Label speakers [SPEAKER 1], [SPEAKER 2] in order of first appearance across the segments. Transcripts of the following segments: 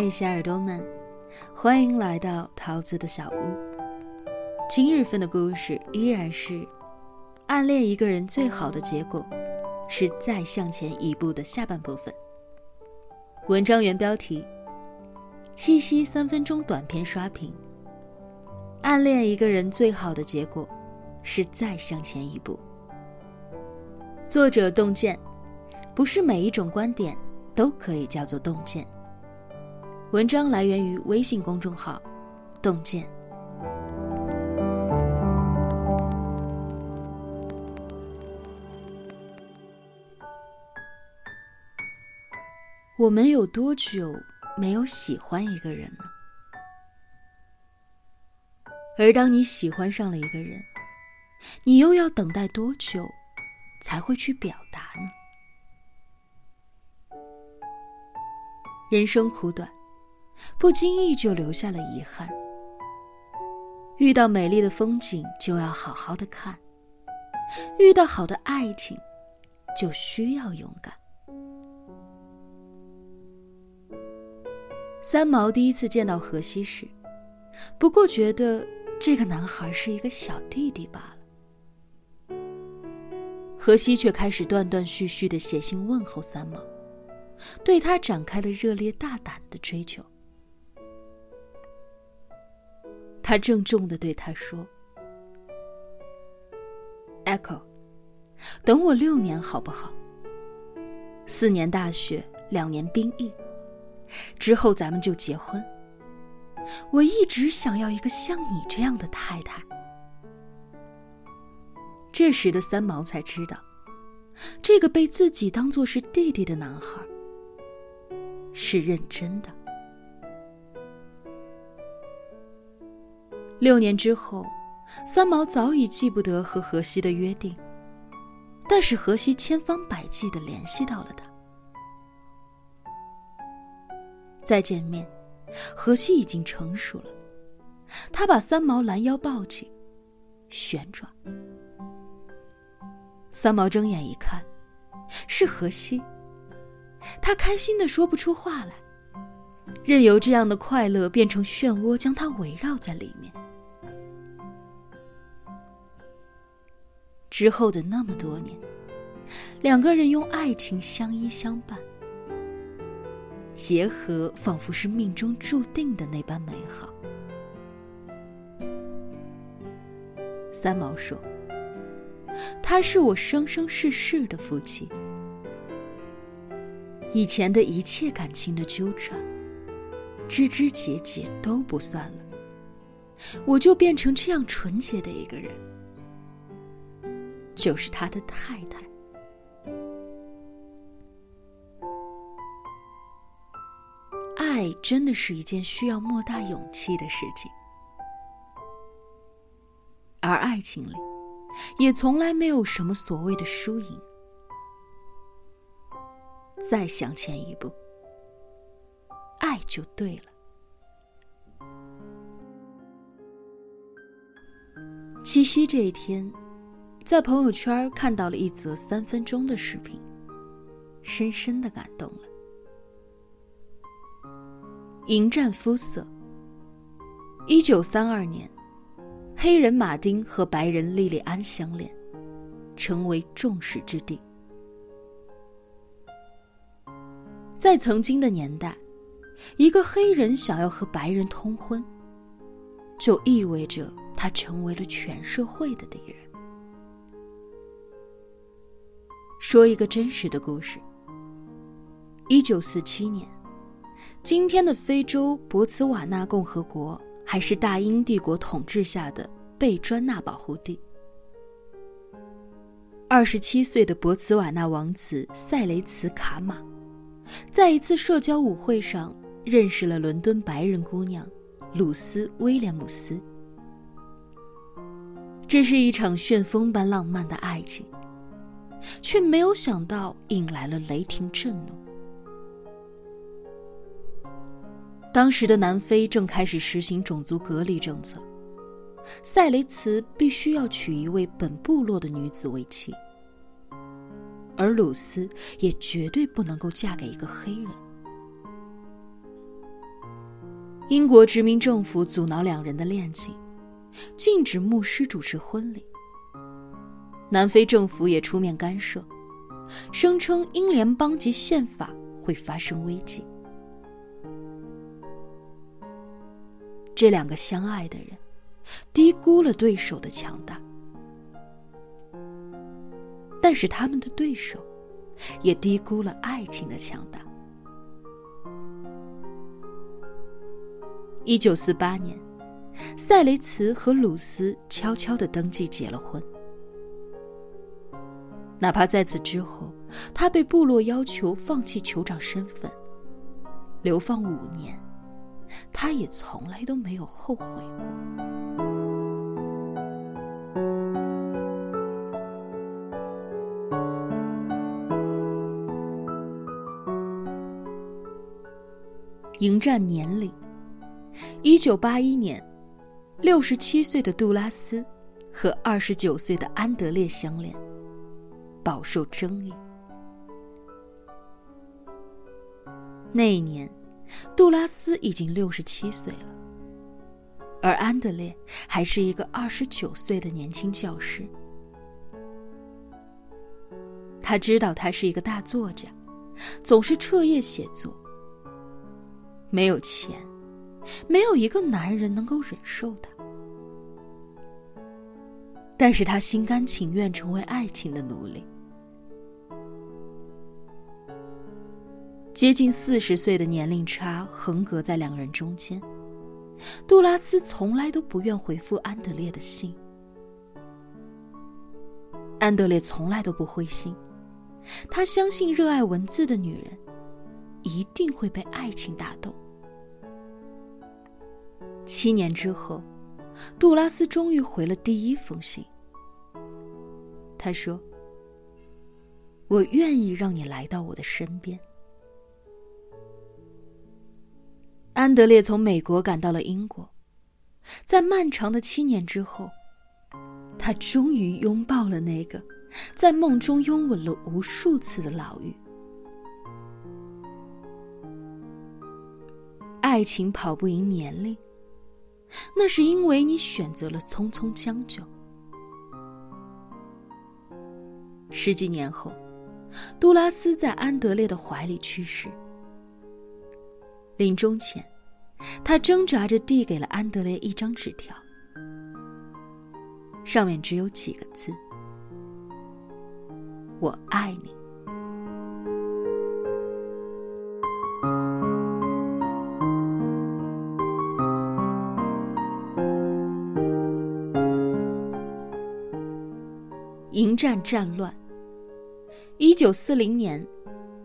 [SPEAKER 1] 嘿，小耳朵们，欢迎来到桃子的小屋。今日份的故事依然是暗恋一个人最好的结果是再向前一步的下半部分。文章原标题：七夕三分钟短片刷屏。暗恋一个人最好的结果是再向前一步。作者洞见，不是每一种观点都可以叫做洞见。文章来源于微信公众号“洞见”。我们有多久没有喜欢一个人呢？而当你喜欢上了一个人，你又要等待多久才会去表达呢？人生苦短。不经意就留下了遗憾。遇到美丽的风景，就要好好的看；遇到好的爱情，就需要勇敢。三毛第一次见到荷西时，不过觉得这个男孩是一个小弟弟罢了。荷西却开始断断续续的写信问候三毛，对他展开了热烈大胆的追求。他郑重的对他说：“Echo，等我六年好不好？四年大学，两年兵役，之后咱们就结婚。我一直想要一个像你这样的太太。”这时的三毛才知道，这个被自己当做是弟弟的男孩是认真的。六年之后，三毛早已记不得和荷西的约定，但是荷西千方百计的联系到了他。再见面，荷西已经成熟了，他把三毛拦腰抱起，旋转。三毛睁眼一看，是荷西，他开心的说不出话来，任由这样的快乐变成漩涡，将他围绕在里面。之后的那么多年，两个人用爱情相依相伴，结合仿佛是命中注定的那般美好。三毛说：“他是我生生世世的夫妻，以前的一切感情的纠缠、枝枝节节都不算了，我就变成这样纯洁的一个人。”就是他的太太。爱真的是一件需要莫大勇气的事情，而爱情里，也从来没有什么所谓的输赢。再向前一步，爱就对了。七夕这一天。在朋友圈看到了一则三分钟的视频，深深的感动了。迎战肤色。一九三二年，黑人马丁和白人莉莉安相恋，成为众矢之的。在曾经的年代，一个黑人想要和白人通婚，就意味着他成为了全社会的敌人。说一个真实的故事。一九四七年，今天的非洲博茨瓦纳共和国还是大英帝国统治下的贝专纳保护地。二十七岁的博茨瓦纳王子塞雷茨卡马，在一次社交舞会上认识了伦敦白人姑娘鲁斯威廉姆斯。这是一场旋风般浪漫的爱情。却没有想到引来了雷霆震怒。当时的南非正开始实行种族隔离政策，塞雷茨必须要娶一位本部落的女子为妻，而鲁斯也绝对不能够嫁给一个黑人。英国殖民政府阻挠两人的恋情，禁止牧师主持婚礼。南非政府也出面干涉，声称英联邦及宪法会发生危机。这两个相爱的人，低估了对手的强大，但是他们的对手，也低估了爱情的强大。一九四八年，塞雷茨和鲁斯悄悄的登记结了婚。哪怕在此之后，他被部落要求放弃酋长身份，流放五年，他也从来都没有后悔过。迎战年龄。一九八一年，六十七岁的杜拉斯和二十九岁的安德烈相恋，饱受争议。那一年，杜拉斯已经六十七岁了，而安德烈还是一个二十九岁的年轻教师。他知道他是一个大作家，总是彻夜写作，没有钱。没有一个男人能够忍受他，但是他心甘情愿成为爱情的奴隶。接近四十岁的年龄差横隔在两人中间，杜拉斯从来都不愿回复安德烈的信，安德烈从来都不灰心，他相信热爱文字的女人一定会被爱情打动。七年之后，杜拉斯终于回了第一封信。他说：“我愿意让你来到我的身边。”安德烈从美国赶到了英国，在漫长的七年之后，他终于拥抱了那个在梦中拥吻了无数次的老妪。爱情跑不赢年龄。那是因为你选择了匆匆将就。十几年后，杜拉斯在安德烈的怀里去世。临终前，他挣扎着递给了安德烈一张纸条，上面只有几个字：“我爱你。”迎战战乱。一九四零年，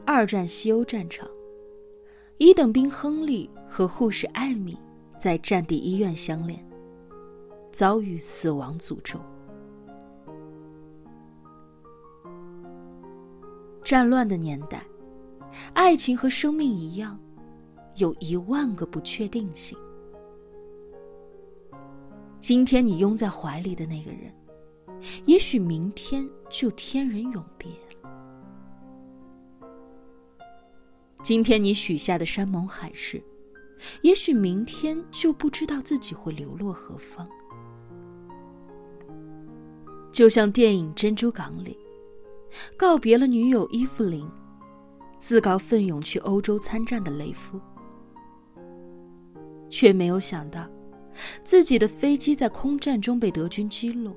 [SPEAKER 1] 二战西欧战场，一等兵亨利和护士艾米在战地医院相恋，遭遇死亡诅咒。战乱的年代，爱情和生命一样，有一万个不确定性。今天你拥在怀里的那个人。也许明天就天人永别。今天你许下的山盟海誓，也许明天就不知道自己会流落何方。就像电影《珍珠港》里，告别了女友伊芙琳，自告奋勇去欧洲参战的雷夫，却没有想到，自己的飞机在空战中被德军击落。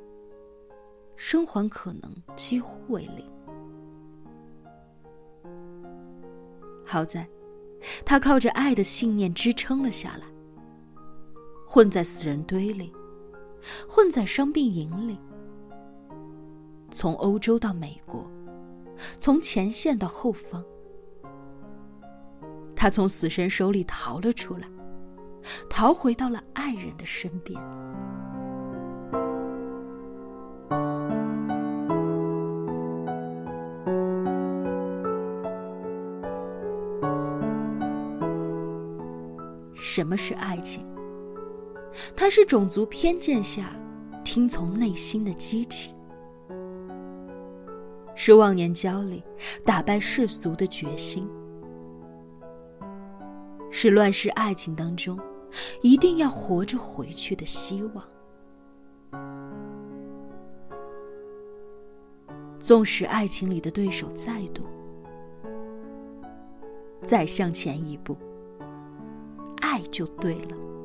[SPEAKER 1] 生还可能几乎为零。好在，他靠着爱的信念支撑了下来。混在死人堆里，混在伤病营里，从欧洲到美国，从前线到后方，他从死神手里逃了出来，逃回到了爱人的身边。什么是爱情？它是种族偏见下听从内心的激情，是忘年交里打败世俗的决心，是乱世爱情当中一定要活着回去的希望。纵使爱情里的对手再多，再向前一步，就对了。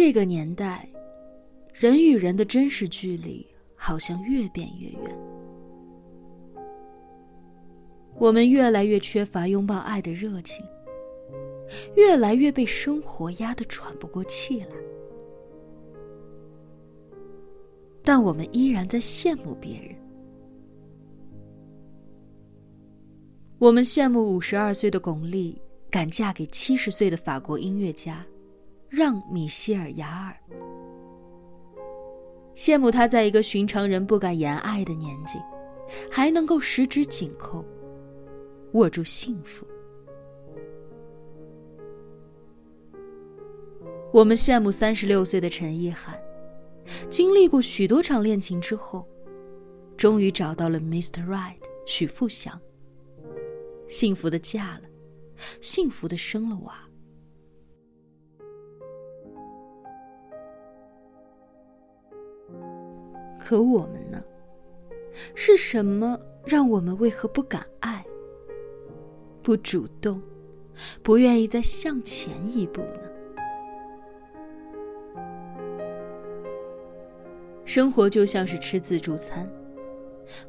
[SPEAKER 1] 这个年代，人与人的真实距离好像越变越远。我们越来越缺乏拥抱爱的热情，越来越被生活压得喘不过气来。但我们依然在羡慕别人。我们羡慕五十二岁的巩俐敢嫁给七十岁的法国音乐家。让米歇尔·雅尔羡慕他在一个寻常人不敢言爱的年纪，还能够十指紧扣，握住幸福。我们羡慕三十六岁的陈意涵，经历过许多场恋情之后，终于找到了 Mr. Right 许富祥，幸福的嫁了，幸福的生了娃。可我们呢？是什么让我们为何不敢爱、不主动、不愿意再向前一步呢？生活就像是吃自助餐，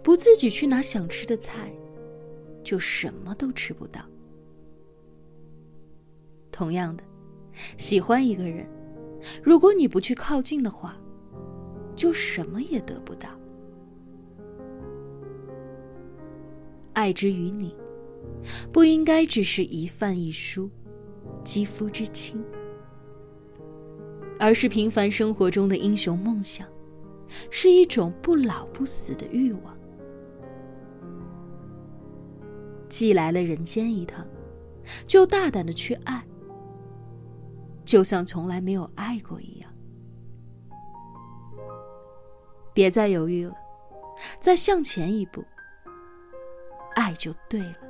[SPEAKER 1] 不自己去拿想吃的菜，就什么都吃不到。同样的，喜欢一个人，如果你不去靠近的话，就什么也得不到。爱之于你，不应该只是一饭一书、肌肤之亲，而是平凡生活中的英雄梦想，是一种不老不死的欲望。既来了人间一趟，就大胆的去爱，就像从来没有爱过一样。别再犹豫了，再向前一步，爱就对了。